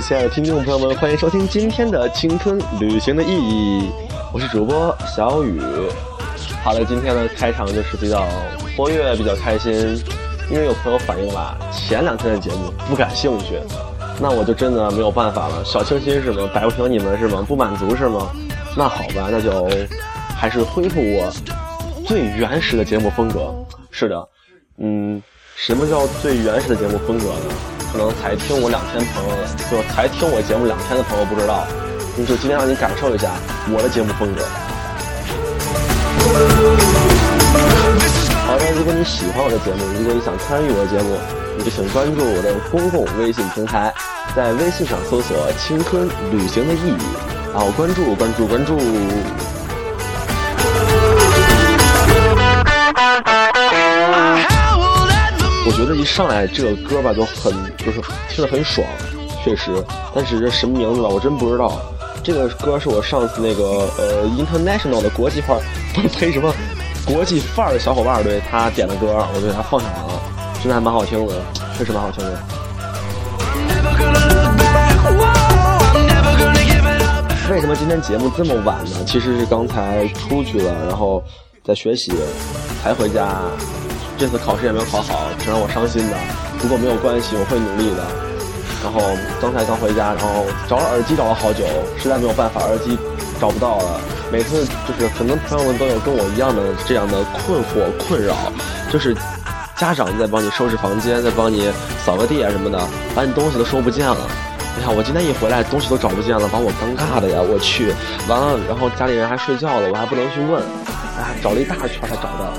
亲爱的听众朋友们，欢迎收听今天的青春旅行的意义，我是主播小雨。好了，今天的开场就是比较活跃，比较开心，因为有朋友反映吧前两天的节目不感兴趣，那我就真的没有办法了。小清新是吗？摆不平你们是吗？不满足是吗？那好吧，那就还是恢复我最原始的节目风格。是的，嗯，什么叫最原始的节目风格呢？可能才听我两天朋友的，就才听我节目两天的朋友不知道，就今天让你感受一下我的节目风格。好的，如果你喜欢我的节目，如果你想参与我的节目，你就请关注我的公共微信平台，在微信上搜索“青春旅行的意义”，然后关注关注关注。我觉得一上来这个歌吧，就很就是听着很爽，确实。但是这什么名字吧，我真不知道。这个歌是我上次那个呃 international 的国际范儿，呸什么国际范儿的小伙伴对他点的歌，我给他放下来了，真的还蛮好听的，确实蛮好听的。为什么今天节目这么晚呢？其实是刚才出去了，然后在学习，才回家。这次考试也没有考好，挺让我伤心的。不过没有关系，我会努力的。然后刚才刚回家，然后找了耳机找了好久，实在没有办法，耳机找不到了。每次就是可能朋友们都有跟我一样的这样的困惑困扰，就是家长在帮你收拾房间，在帮你扫个地啊什么的，把你东西都收不见了。你看我今天一回来，东西都找不见了，把我尴尬的呀！我去，完了，然后家里人还睡觉了，我还不能去问，哎，找了一大圈才找到。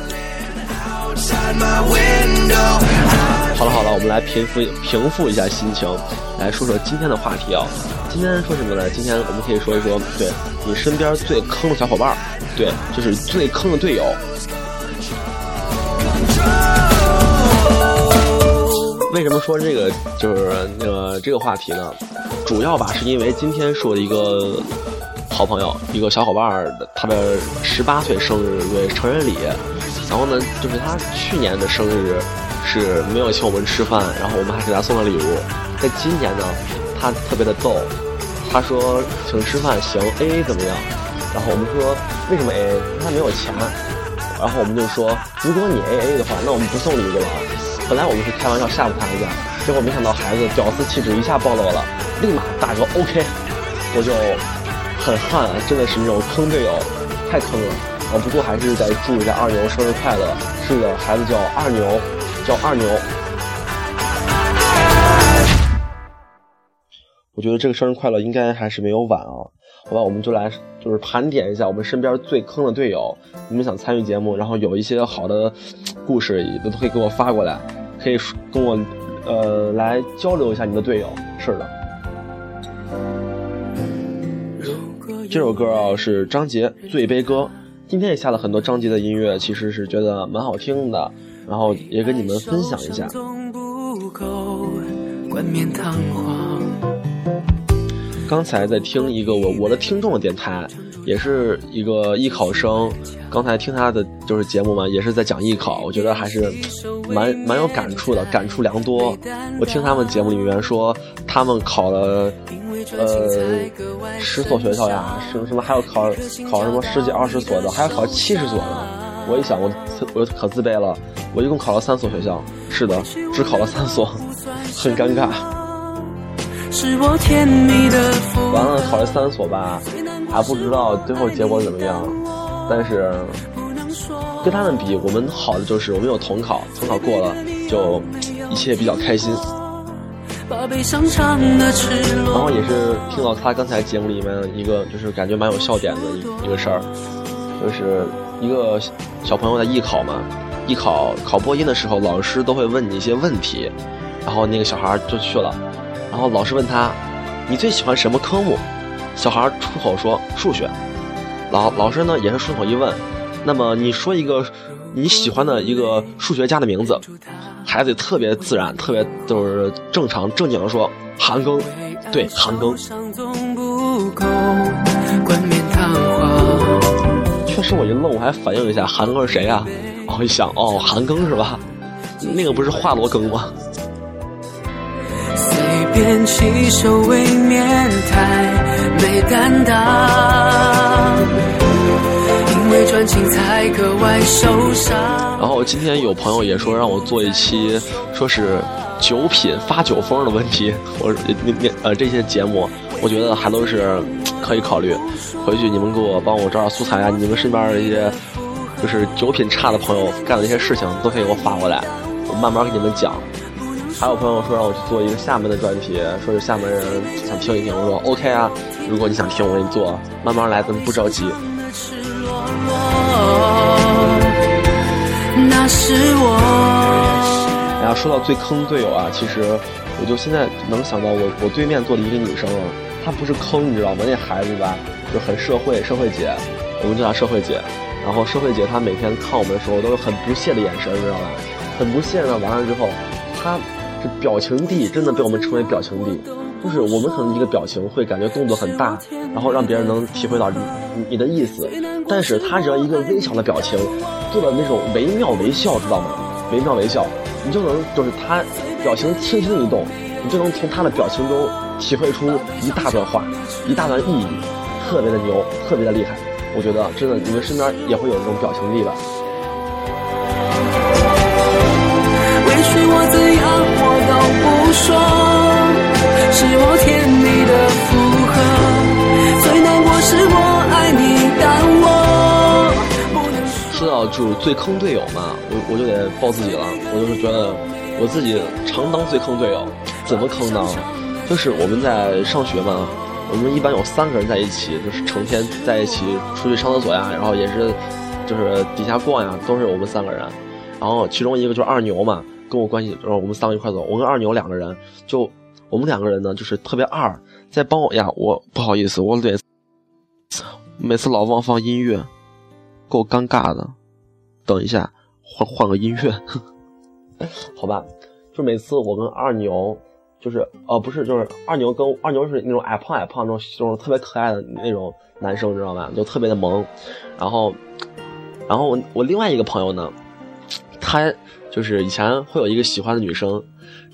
好了好了，我们来平复平复一下心情，来说说今天的话题啊。今天说什么呢？今天我们可以说一说，对你身边最坑的小伙伴儿，对，就是最坑的队友。为什么说这个就是那个这个话题呢？主要吧，是因为今天是我的一个好朋友，一个小伙伴的他的十八岁生日对成人礼。然后呢，就是他去年的生日是没有请我们吃饭，然后我们还给他送了礼物。在今年呢，他特别的逗，他说请吃饭行，A A 怎么样？然后我们说为什么 A A？他没有钱。然后我们就说如果你 A A 的话，那我们不送礼物了。本来我们是开玩笑吓唬他一下，结果没想到孩子屌丝气质一下暴露了，立马大哥 OK，我就很汗，真的是那种坑队友，太坑了。啊，不过还是得祝一下二牛生日快乐。是的，孩子叫二牛，叫二牛。我觉得这个生日快乐应该还是没有晚啊。好吧，我们就来就是盘点一下我们身边最坑的队友。你们想参与节目，然后有一些好的故事，也都可以给我发过来，可以跟我呃来交流一下你的队友。是的。这首歌啊是张杰《醉杯歌》。今天也下了很多张杰的音乐，其实是觉得蛮好听的，然后也跟你们分享一下。刚才在听一个我我的听众的电台，也是一个艺考生，刚才听他的就是节目嘛，也是在讲艺考，我觉得还是蛮蛮有感触的，感触良多。我听他们节目里面说，他们考了。呃，十所学校呀，什么什么还要考考什么十几二十所的，还要考七十所的。我一想，我我可自卑了。我一共考了三所学校，是的，只考了三所，很尴尬。完了，考了三所吧，还不知道最后结果怎么样。但是跟他们比，我们好的就是我们有统考，统考过了，就一切比较开心。然后也是听到他刚才节目里面一个，就是感觉蛮有笑点的一一个事儿，就是一个小朋友在艺考嘛，艺考考播音的时候，老师都会问你一些问题，然后那个小孩就去了，然后老师问他，你最喜欢什么科目？小孩出口说数学，老老师呢也是顺口一问，那么你说一个你喜欢的一个数学家的名字。孩子特别自然，特别就是正常正经的说韩庚，对韩庚。确实我一愣，我还反应一下韩庚是谁呀？然后一想，哦，韩庚是吧？那个不是华罗庚吗？演起手未免太没担当，因为专情才格外受伤。然后今天有朋友也说让我做一期，说是酒品发酒疯的问题，我那那呃这些节目，我觉得还都是可以考虑。回去你们给我帮我找找素材啊，你们身边的一些就是酒品差的朋友干的一些事情，都可以给我发过来，我慢慢给你们讲。还有朋友说让我去做一个厦门的专题，说是厦门人想听一听，我说 OK 啊，如果你想听，我给你做，慢慢来，咱们不着急。那是我。然后说到最坑队友啊，其实我就现在能想到我我对面坐的一个女生，她不是坑，你知道吗？那孩子吧，就很社会，社会姐，我们叫她社会姐。然后社会姐她每天看我们的时候都是很不屑的眼神，你知道吧？很不屑呢。完了之后，她。这表情帝真的被我们称为表情帝，就是我们可能一个表情会感觉动作很大，然后让别人能体会到你你的意思，但是他只要一个微小的表情，做的那种惟妙惟肖，知道吗？惟妙惟肖，你就能就是他表情轻轻一动，你就能从他的表情中体会出一大段话，一大段意义，特别的牛，特别的厉害。我觉得真的，你们身边也会有这种表情帝吧？说是我天就是最坑队友嘛，我我就得爆自己了，我就是觉得我自己常当最坑队友，怎么坑呢？就是我们在上学嘛，我们一般有三个人在一起，就是成天在一起出去上厕所呀，然后也是就是底下逛呀，都是我们三个人，然后其中一个就是二牛嘛。跟我关系，然后我们三个一块走。我跟二牛两个人，就我们两个人呢，就是特别二，在帮我呀。我不好意思，我得每次老忘放音乐，够尴尬的。等一下，换换个音乐，好吧？就每次我跟二牛，就是呃，不是，就是二牛跟二牛是那种矮胖矮胖那种，那种特别可爱的那种男生，知道吧？就特别的萌。然后，然后我我另外一个朋友呢，他。就是以前会有一个喜欢的女生，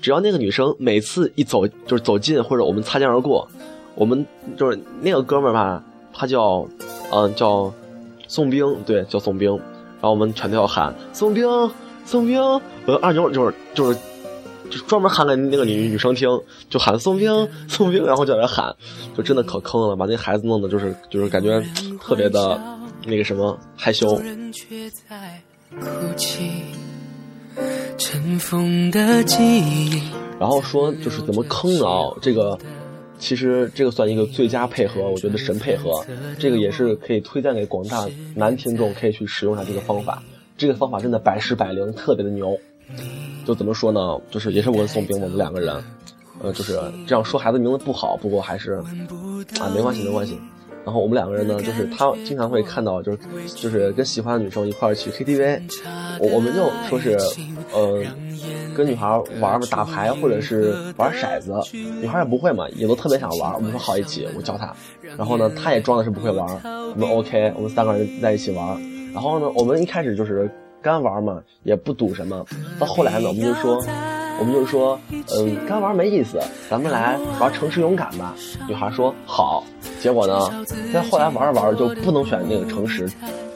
只要那个女生每次一走就是走近或者我们擦肩而过，我们就是那个哥们儿吧，他叫，嗯叫宋兵，对，叫宋兵，然后我们全都要喊宋兵，宋兵，我二牛就是就是就专门喊给那个女女生听，就喊宋兵，宋兵，然后就在那喊，就真的可坑了，把那孩子弄得就是就是感觉特别的那个什么害羞。尘封的记忆。然后说就是怎么坑啊？这个其实这个算一个最佳配合，我觉得神配合。这个也是可以推荐给广大男听众，可以去使用一下这个方法。这个方法真的百试百灵，特别的牛。就怎么说呢？就是也是我跟宋兵我们两个人，呃，就是这样说孩子名字不好，不过还是啊，没关系，没关系。然后我们两个人呢，就是他经常会看到，就是就是跟喜欢的女生一块儿去 KTV，我我们就说是，呃，跟女孩玩打牌或者是玩骰子，女孩也不会嘛，也都特别想玩。我们说好一起，我教她。然后呢，她也装的是不会玩，我们 OK，我们三个人在一起玩。然后呢，我们一开始就是干玩嘛，也不赌什么。到后来呢，我们就说。我们就说，嗯，干玩没意思，咱们来玩诚实勇敢吧。女孩说好，结果呢，在后来玩着玩着就不能选那个诚实，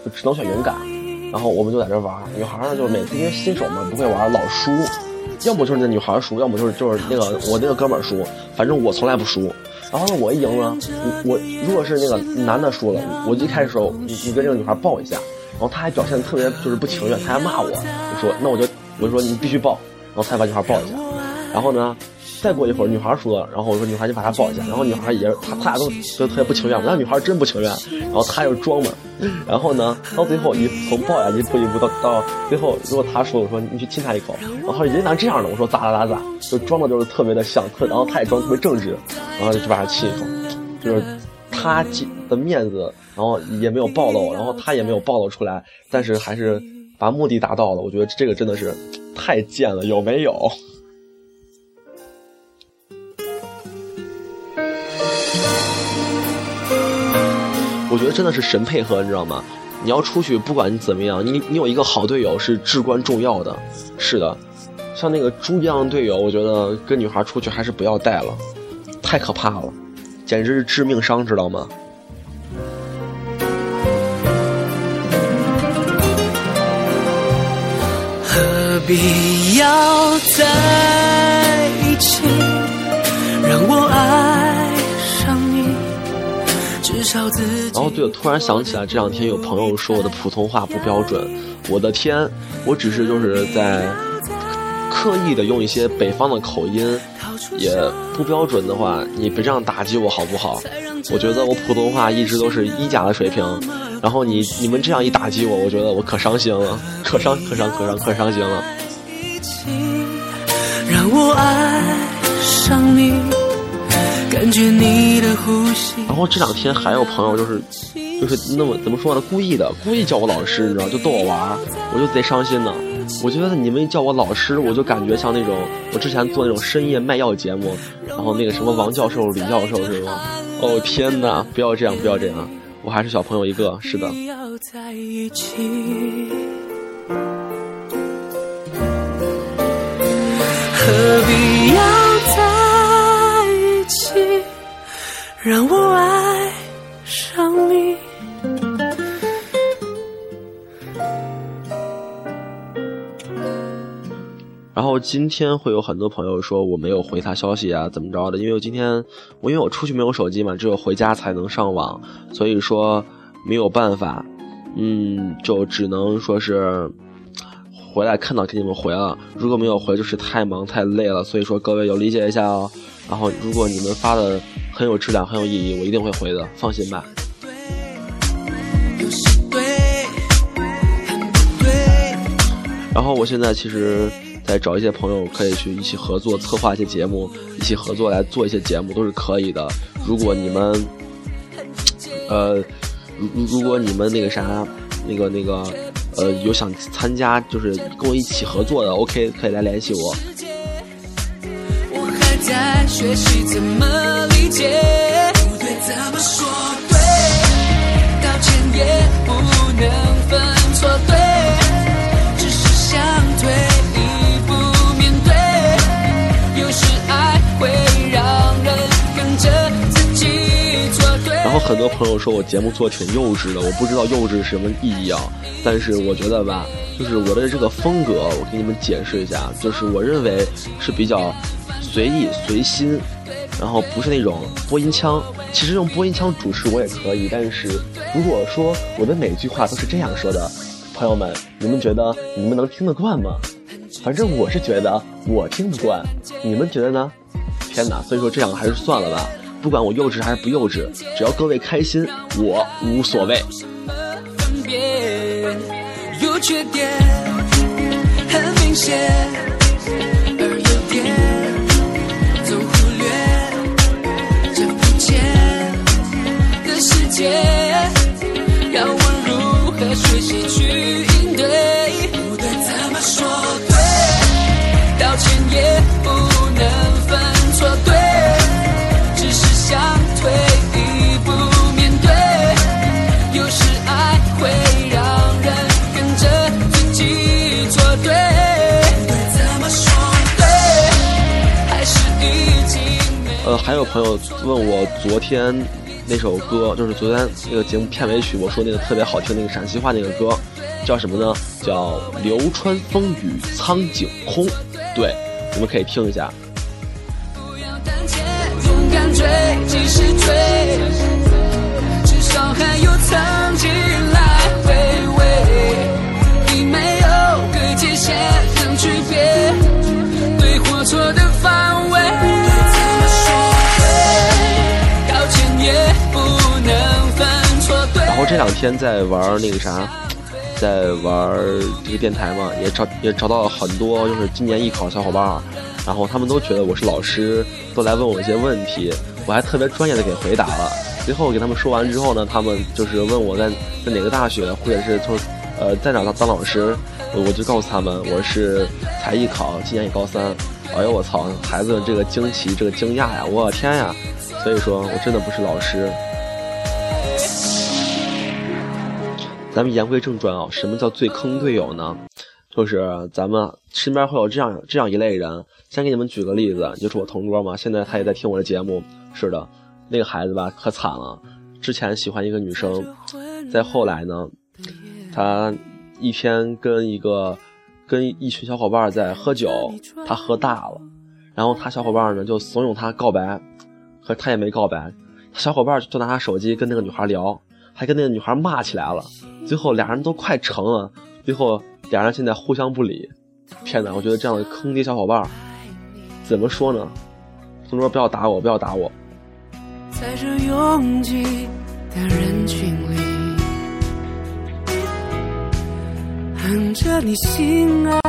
就只能选勇敢。然后我们就在这玩，女孩呢就每次因为新手嘛不会玩，老输，要么就是那女孩输，要么就是就是那个我那个哥们输，反正我从来不输。然后呢，我一赢了，我如果是那个男的输了，我一开始时候你你跟这个女孩抱一下，然后他还表现特别就是不情愿，他还骂我，我说那我就我就说你必须抱。然后他把女孩抱一下，然后呢，再过一会儿女孩说了，然后我说女孩你把她抱一下，然后女孩也他他俩都都特别不情愿，那女孩真不情愿，然后他又装嘛，然后呢，到最后一从抱呀一步一步到到最后，如果他说我说你去亲他一口，然后人家这样的，我说咋咋咋咋，就装的就是特别的像，特然后他也装特别正直，然后就把他亲一口，就是他的面子，然后也没有暴露，然后他也没有暴露出来，但是还是把目的达到了，我觉得这个真的是。太贱了，有没有？觉得真的是神配合，你知道吗？你要出去，不管你怎么样，你你有一个好队友是至关重要的。是的，像那个猪一样的队友，我觉得跟女孩出去还是不要带了，太可怕了，简直是致命伤，知道吗？何必要在一起，让我爱？然后对，我突然想起来，这两天有朋友说我的普通话不标准，我的天，我只是就是在刻意的用一些北方的口音，也不标准的话，你别这样打击我好不好？我觉得我普通话一直都是一甲的水平，然后你你们这样一打击我，我觉得我可伤心了，可伤可伤可伤可伤心了。让我爱上你。然后这两天还有朋友就是就是那么怎么说呢？故意的，故意叫我老师，你知道，就逗我玩儿，我就贼伤心呢。我觉得你们叫我老师，我就感觉像那种我之前做那种深夜卖药节目，然后那个什么王教授、李教授是吗？哦天哪，不要这样，不要这样，我还是小朋友一个，是的。让我爱上你？然后今天会有很多朋友说我没有回他消息啊，怎么着的？因为我今天我因为我出去没有手机嘛，只有回家才能上网，所以说没有办法，嗯，就只能说是回来看到给你们回了。如果没有回，就是太忙太累了，所以说各位要理解一下哦。然后如果你们发的很有质量、很有意义，我一定会回的，放心吧。然后我现在其实，在找一些朋友，可以去一起合作策划一些节目，一起合作来做一些节目都是可以的。如果你们，呃，如如果你们那个啥，那个那个，呃，有想参加，就是跟我一起合作的，OK，可以来联系我。学习怎么理解，不对怎么说对，道歉也不能分错对，只是想退一步面对，有时爱会让人跟着自己错对。然后很多朋友说我节目做得挺幼稚的，我不知道幼稚是什么意义啊。但是我觉得吧，就是我的这个风格，我给你们解释一下，就是我认为是比较随意随心，然后不是那种播音腔。其实用播音腔主持我也可以，但是如果说我的每句话都是这样说的，朋友们，你们觉得你们能听得惯吗？反正我是觉得我听不惯，你们觉得呢？天哪！所以说这两个还是算了吧，不管我幼稚还是不幼稚，只要各位开心，我无所谓。有缺点很明显，界，让我如何学习去应对？不对怎么说对？道歉也不能分错对，只是想退一步面对。有时爱会让人跟着自己错对，不对怎么说对？还是已经没呃，还有朋友问我昨天那首歌，就是昨天那个节目片尾曲，我说那个特别好听那个陕西话那个歌，叫什么呢？叫《流川枫雨苍井空》。对，你们可以听一下。没有个界限能区别这两天在玩那个啥，在玩这个电台嘛，也找也找到了很多就是今年艺考小伙伴，然后他们都觉得我是老师，都来问我一些问题，我还特别专业的给回答了。最后给他们说完之后呢，他们就是问我在在哪个大学，或者是从呃在哪当当老师，我就告诉他们我是才艺考，今年也高三。哎呦我操，孩子这个惊奇，这个惊讶呀，我天呀！所以说我真的不是老师。咱们言归正传啊，什么叫最坑队友呢？就是咱们身边会有这样这样一类人。先给你们举个例子，就是我同桌嘛，现在他也在听我的节目。是的，那个孩子吧，可惨了。之前喜欢一个女生，再后来呢，他一天跟一个跟一群小伙伴在喝酒，他喝大了，然后他小伙伴呢就怂恿他告白，可他也没告白，小伙伴就拿他手机跟那个女孩聊，还跟那个女孩骂起来了。最后俩人都快成了，最后俩人现在互相不理。天哪，我觉得这样的坑爹小伙伴。怎么说呢？同桌不要打我，不要打我。在这拥挤的人群里，哼着你心爱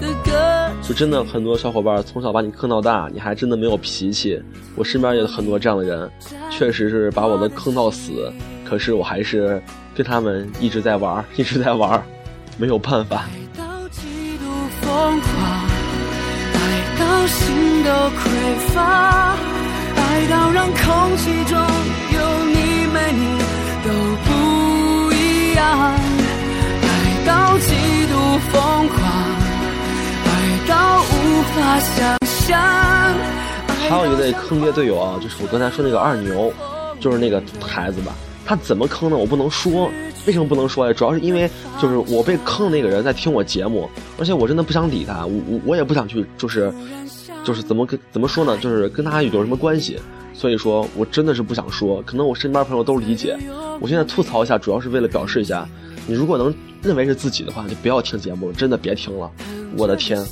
的歌。就真的很多小伙伴从小把你坑到大，你还真的没有脾气。我身边也有很多这样的人，确实是把我的坑到死，可是我还是跟他们一直在玩，一直在玩，没有办法。爱到极度疯狂，爱到心都匮乏，爱到让空气中有你没你都不一样，爱到极度疯狂，爱到无法想象。还有一类坑爹队友啊，就是我刚才说那个二牛，就是那个孩子吧。他怎么坑呢？我不能说，为什么不能说呀？主要是因为就是我被坑的那个人在听我节目，而且我真的不想理他，我我我也不想去，就是就是怎么跟怎么说呢？就是跟他有什么关系？所以说我真的是不想说。可能我身边朋友都理解。我现在吐槽一下，主要是为了表示一下，你如果能认为是自己的话，就不要听节目了，真的别听了。我的天！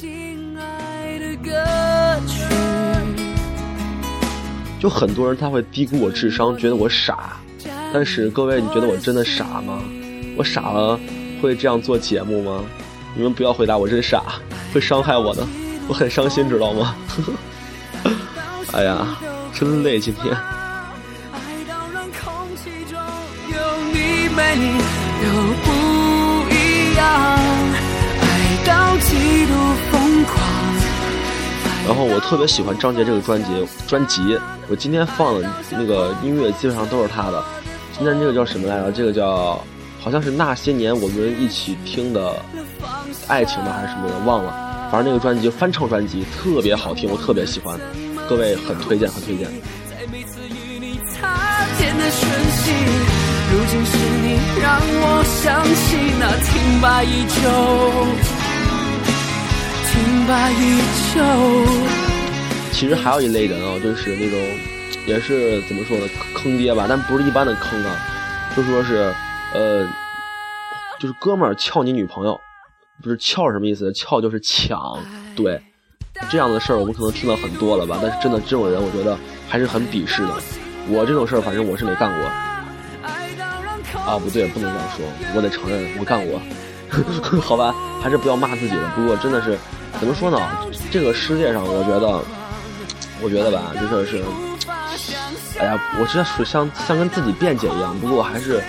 就很多人他会低估我智商，觉得我傻。但是各位，你觉得我真的傻吗？我傻了会这样做节目吗？你们不要回答我真傻，会伤害我的，我很伤心，知道吗？哎呀，真累今天。爱到让空气中有你没你都不一样，爱到极度疯狂。然后我特别喜欢张杰这个专辑，专辑我今天放的那个音乐基本上都是他的。今天这个叫什么来着？这个叫好像是那些年我们一起听的爱情吧，还是什么的，忘了。反正那个专辑翻唱专辑特别好听，我特别喜欢，各位很推荐，很推荐。如今是你让我想起那停摆已久，停摆已久。其实还有一类人啊，就是那种，也是怎么说呢，坑爹吧，但不是一般的坑啊，就说是，呃，就是哥们儿撬你女朋友，不是撬是什么意思？撬就是抢，对，这样的事儿我们可能听到很多了吧，但是真的这种人，我觉得还是很鄙视的。我这种事儿，反正我是没干过。啊，不对，不能这样说，我得承认我干过。好吧，还是不要骂自己了。不过真的是，怎么说呢？这个世界上，我觉得，我觉得吧，就是是，哎呀，我这属像像跟自己辩解一样。不过我还是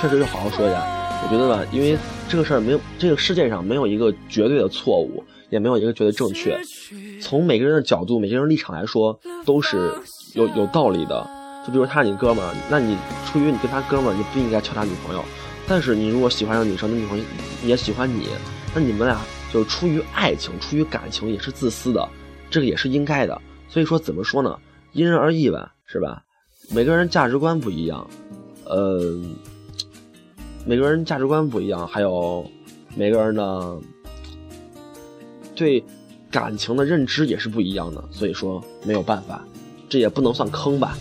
确实要好好说一下。我觉得吧，因为这个事儿没有，这个世界上没有一个绝对的错误，也没有一个绝对正确。从每个人的角度、每个人立场来说，都是有有道理的。就比如他是你哥们儿，那你出于你跟他哥们儿，你不应该撬他女朋友。但是你如果喜欢上女生，那女朋友也喜欢你，那你们俩就出于爱情、出于感情也是自私的，这个也是应该的。所以说怎么说呢？因人而异吧，是吧？每个人价值观不一样，呃，每个人价值观不一样，还有每个人的对感情的认知也是不一样的。所以说没有办法，这也不能算坑吧。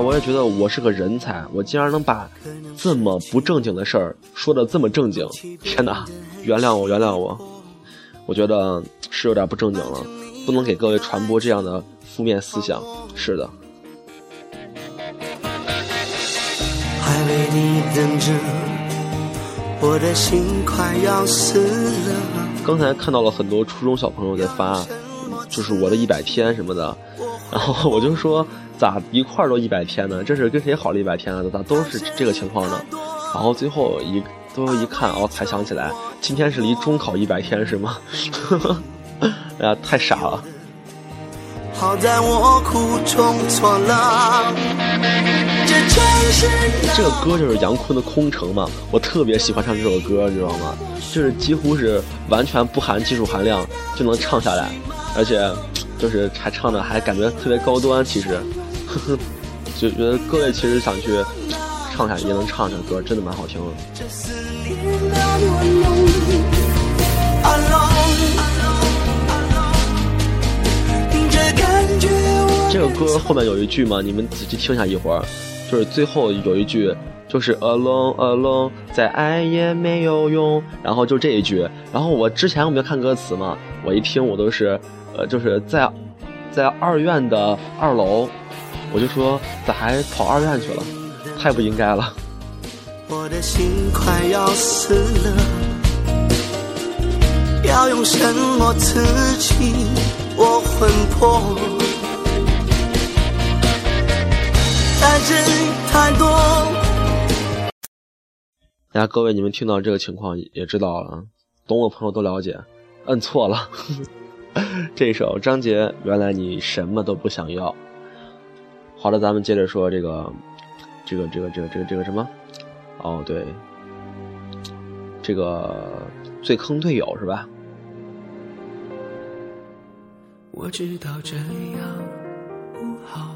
我也觉得我是个人才，我竟然能把这么不正经的事儿说的这么正经，天哪！原谅我，原谅我，我觉得是有点不正经了，不能给各位传播这样的负面思想。是的，还为你等着，我的心快要死了。刚才看到了很多初中小朋友在发，就是我的一百天什么的，然后我就说咋一块儿都一百天呢？这是跟谁好了一百天啊？咋都是这个情况呢？然后最后一最后一看哦，才想起来今天是离中考一百天是吗？哎呀，太傻了。好在我苦中作乐。这个歌就是杨坤的《空城》嘛，我特别喜欢唱这首歌，你知道吗？就是几乎是完全不含技术含量就能唱下来，而且就是还唱的还感觉特别高端。其实，呵呵，就觉得各位其实想去唱下也能唱这歌，真的蛮好听的。这个歌后面有一句嘛，你们仔细听一下一会儿，就是最后有一句就是 alone alone，再爱也没有用，然后就这一句。然后我之前我没有看歌词嘛，我一听我都是，呃，就是在在二院的二楼，我就说咋还跑二院去了，太不应该了。我的心快要死了，要用什么刺激我魂魄？爱真太多，大家各位，你们听到这个情况也知道了，懂我的朋友都了解，摁错了。这首张杰，原来你什么都不想要。好了，咱们接着说这个，这个，这个，这个，这个，这个什么？哦，对，这个最坑队友是吧？我知道这样不好，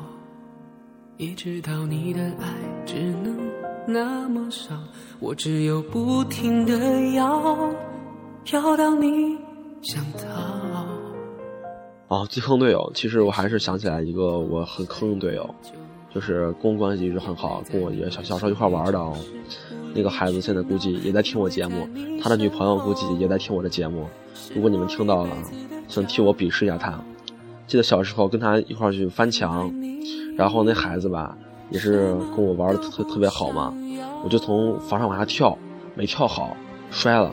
也知道你的爱只能那么少，我只有不停的要，要到你想逃。哦，最坑队友，其实我还是想起来一个我很坑的队友，就是跟我关系一直很好，跟我也小小时候一块玩的哦。那个孩子现在估计也在听我节目，他的女朋友估计也在听我的节目。如果你们听到了，请替我鄙视一下他。记得小时候跟他一块去翻墙，然后那孩子吧也是跟我玩的特特别好嘛，我就从房上往下跳，没跳好，摔了，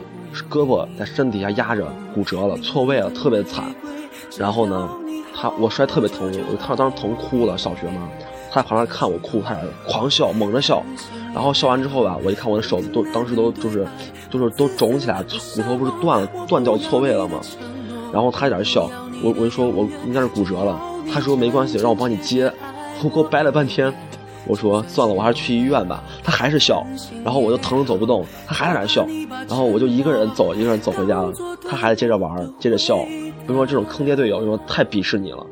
胳膊在身底下压着，骨折了，错位了，特别惨。然后呢，他我摔特别疼，我他当时疼哭了，小学嘛，他在旁边看我哭，他在狂笑，猛着笑。然后笑完之后吧，我一看我的手都当时都就是就是都肿起来，骨头不是断了断掉错位了吗？然后他在那笑，我我就说我应该是骨折了，他说没关系，让我帮你接，我给我掰了半天，我说算了，我还是去医院吧。他还是笑，然后我就疼得走不动，他还在那笑，然后我就一个人走，一个人走回家了，他还在接着玩，接着笑。比如说这种坑爹队友，就说太鄙视你了。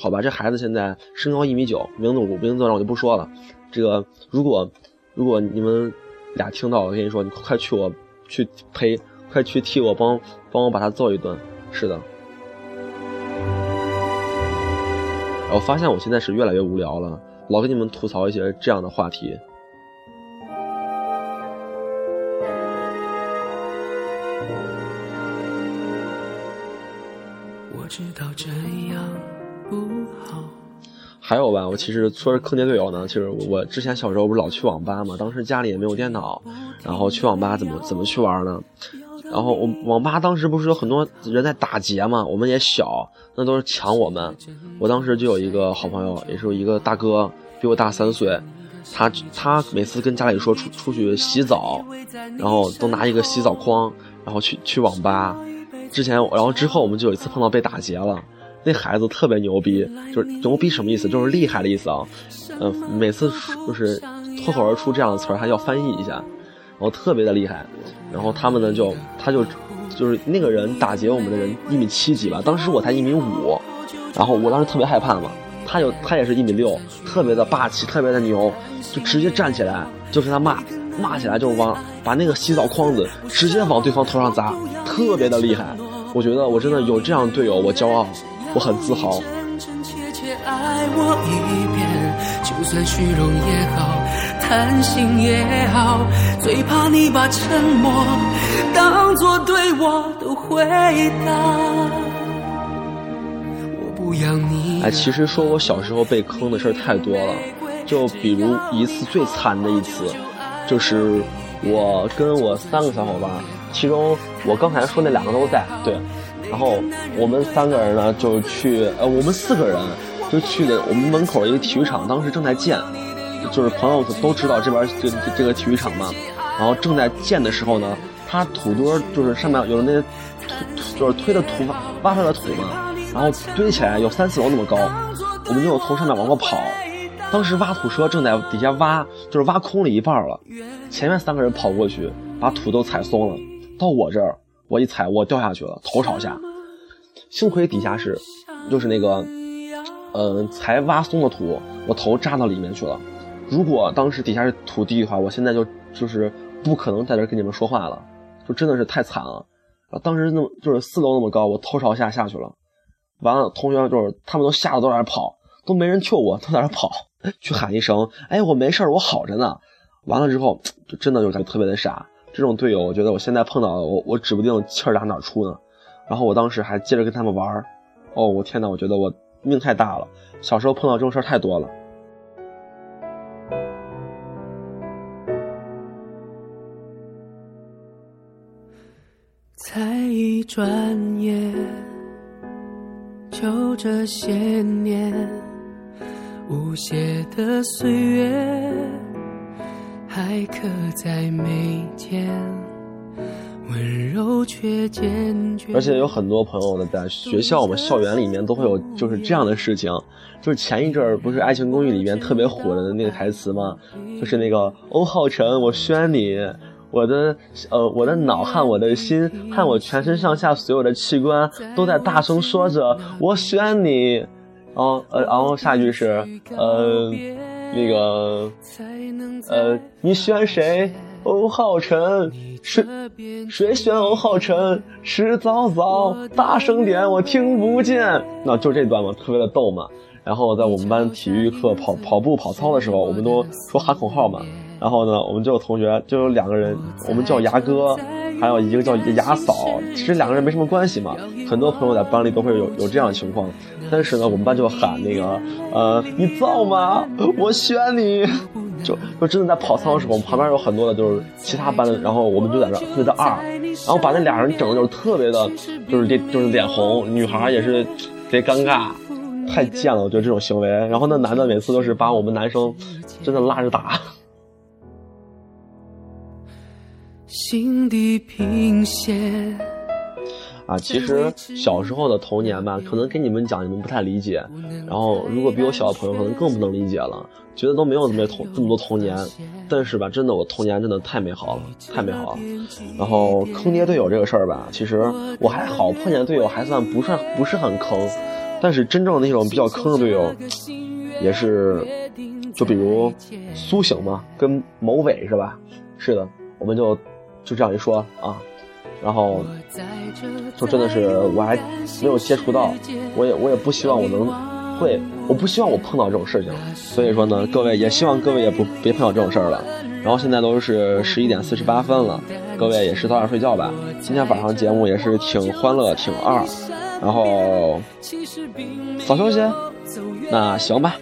好吧，这孩子现在身高一米九，名字我名字我就不说了。这个如果如果你们俩听到，我跟你说，你快去我去陪，快去替我帮帮我把他揍一顿。是的。我发现我现在是越来越无聊了，老跟你们吐槽一些这样的话题。还有吧，我其实说是坑爹队友呢。其实我之前小时候不是老去网吧嘛，当时家里也没有电脑，然后去网吧怎么怎么去玩呢？然后我网吧当时不是有很多人在打劫嘛，我们也小，那都是抢我们。我当时就有一个好朋友，也是有一个大哥，比我大三岁，他他每次跟家里说出出去洗澡，然后都拿一个洗澡筐，然后去去网吧。之前然后之后我们就有一次碰到被打劫了。那孩子特别牛逼，就是牛逼什么意思？就是厉害的意思啊。嗯，每次就是脱口而出这样的词儿，还要翻译一下，然后特别的厉害。然后他们呢，就他就就是那个人打劫我们的人一米七几吧，当时我才一米五，然后我当时特别害怕嘛。他就他也是一米六，特别的霸气，特别的牛，就直接站起来就跟他骂，骂起来就往把那个洗澡筐子直接往对方头上砸，特别的厉害。我觉得我真的有这样的队友，我骄傲。我很自豪。爱我一遍，就算虚荣也好，贪心也好，最怕你把沉默当作对我的回答。我不要你。哎，其实说我小时候被坑的事儿太多了，就比如一次最惨的一次，就是我跟我三个小伙伴，其中我刚才说那两个都在，对。然后我们三个人呢，就去呃，我们四个人就去的我们门口一个体育场，当时正在建，就是朋友都知道这边这这个体育场嘛。然后正在建的时候呢，他它土堆就是上面有那些土，就是推的土挖挖出来的土嘛，然后堆起来有三四楼那么高，我们就从上面往过跑。当时挖土车正在底下挖，就是挖空了一半了，前面三个人跑过去把土都踩松了，到我这儿我一踩我掉下去了，头朝下，幸亏底下是，就是那个，嗯，才挖松的土，我头扎到里面去了。如果当时底下是土地的话，我现在就就是不可能在这跟你们说话了，就真的是太惨了。当时那么就是四楼那么高，我头朝下下去了，完了，同学就是他们都吓得都在那跑，都没人救我，都在那跑，去喊一声，哎，我没事我好着呢。完了之后，就真的就感觉特别的傻。这种队友，我觉得我现在碰到我，我指不定气儿打哪出呢。然后我当时还接着跟他们玩儿，哦，我天呐，我觉得我命太大了，小时候碰到这种事儿太多了。才一转眼，就这些年，无邪的岁月还刻在眉间，温柔却坚决。而且有很多朋友呢在学校嘛，校园里面都会有就是这样的事情，就是前一阵儿不是《爱情公寓》里面特别火的那个台词吗？就是那个欧浩辰，我宣你。我的呃，我的脑和我的心和我全身上下所有的器官都在大声说着“我选你”，然后呃，然后下一句是呃，那个呃，你选谁？欧浩辰，谁谁选欧浩辰？迟早早，大声点，我听不见。那就这段嘛，特别的逗嘛。然后在我们班体育课跑跑步跑操的时候，我们都说喊口号嘛。然后呢，我们就有同学就有两个人，我们叫牙哥，还有一个叫牙嫂。其实两个人没什么关系嘛。很多朋友在班里都会有有这样的情况。但是呢，我们班就喊那个，呃，你造吗？我选你。就就真的在跑操的时候，我们旁边有很多的就是其他班的，然后我们就在这特别的二，然后把那俩人整的就是特别的，就是这就是脸红，女孩也是贼尴尬，太贱了，我觉得这种行为。然后那男的每次都是把我们男生真的拉着打。心地平线。啊，其实小时候的童年吧，可能跟你们讲你们不太理解，然后如果比我小的朋友可能更不能理解了，觉得都没有那么童这么多童年。但是吧，真的我童年真的太美好了，太美好了。然后坑爹队友这个事儿吧，其实我还好，碰见队友还算不算不是很坑，但是真正那种比较坑的队友，也是，就比如苏醒嘛，跟某伟是吧？是的，我们就。就这样一说啊，然后就真的是我还没有接触到，我也我也不希望我能会，我不希望我碰到这种事情，所以说呢，各位也希望各位也不别碰到这种事儿了。然后现在都是十一点四十八分了，各位也是早点睡觉吧。今天晚上节目也是挺欢乐，挺二，然后早休息。那行吧，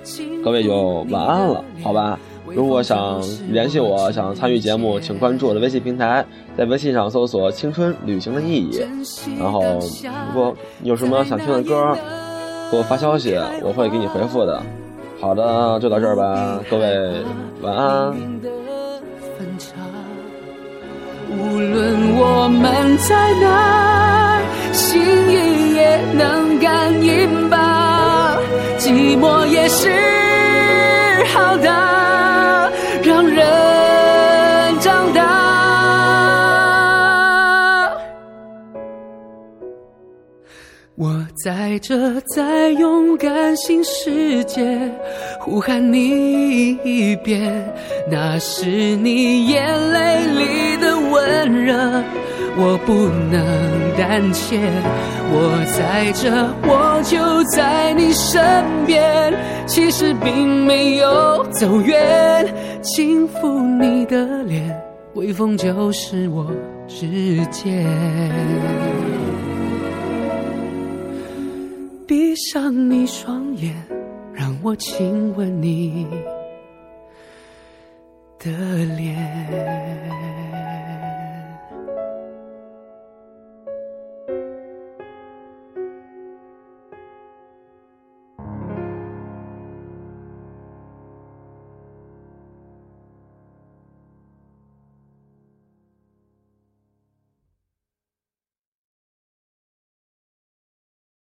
各位就晚安了，好吧。如果想联系我，想参与节目，请关注我的微信平台，在微信上搜索“青春旅行的意义”。然后，如果有什么想听的歌，给我发消息，我会给你回复的。好的，就到这儿吧，各位晚安。无论我们在哪，心意也能感应吧，寂寞也是好的。在这，再勇敢新世界，呼喊你一遍，那是你眼泪里的温热。我不能胆怯，我在这，我就在你身边。其实并没有走远，轻抚你的脸，微风就是我指尖。闭上你双眼，让我亲吻你的脸。